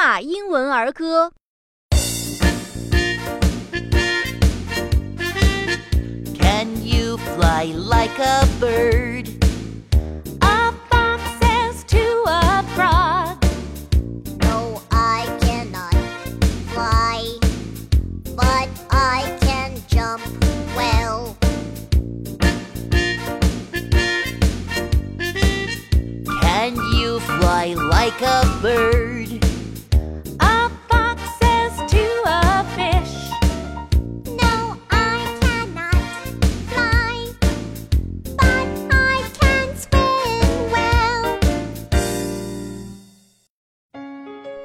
纳英文儿歌。Can you fly like a bird? A fox says to a frog. No, I cannot fly, but I can jump well. Can you fly like a bird?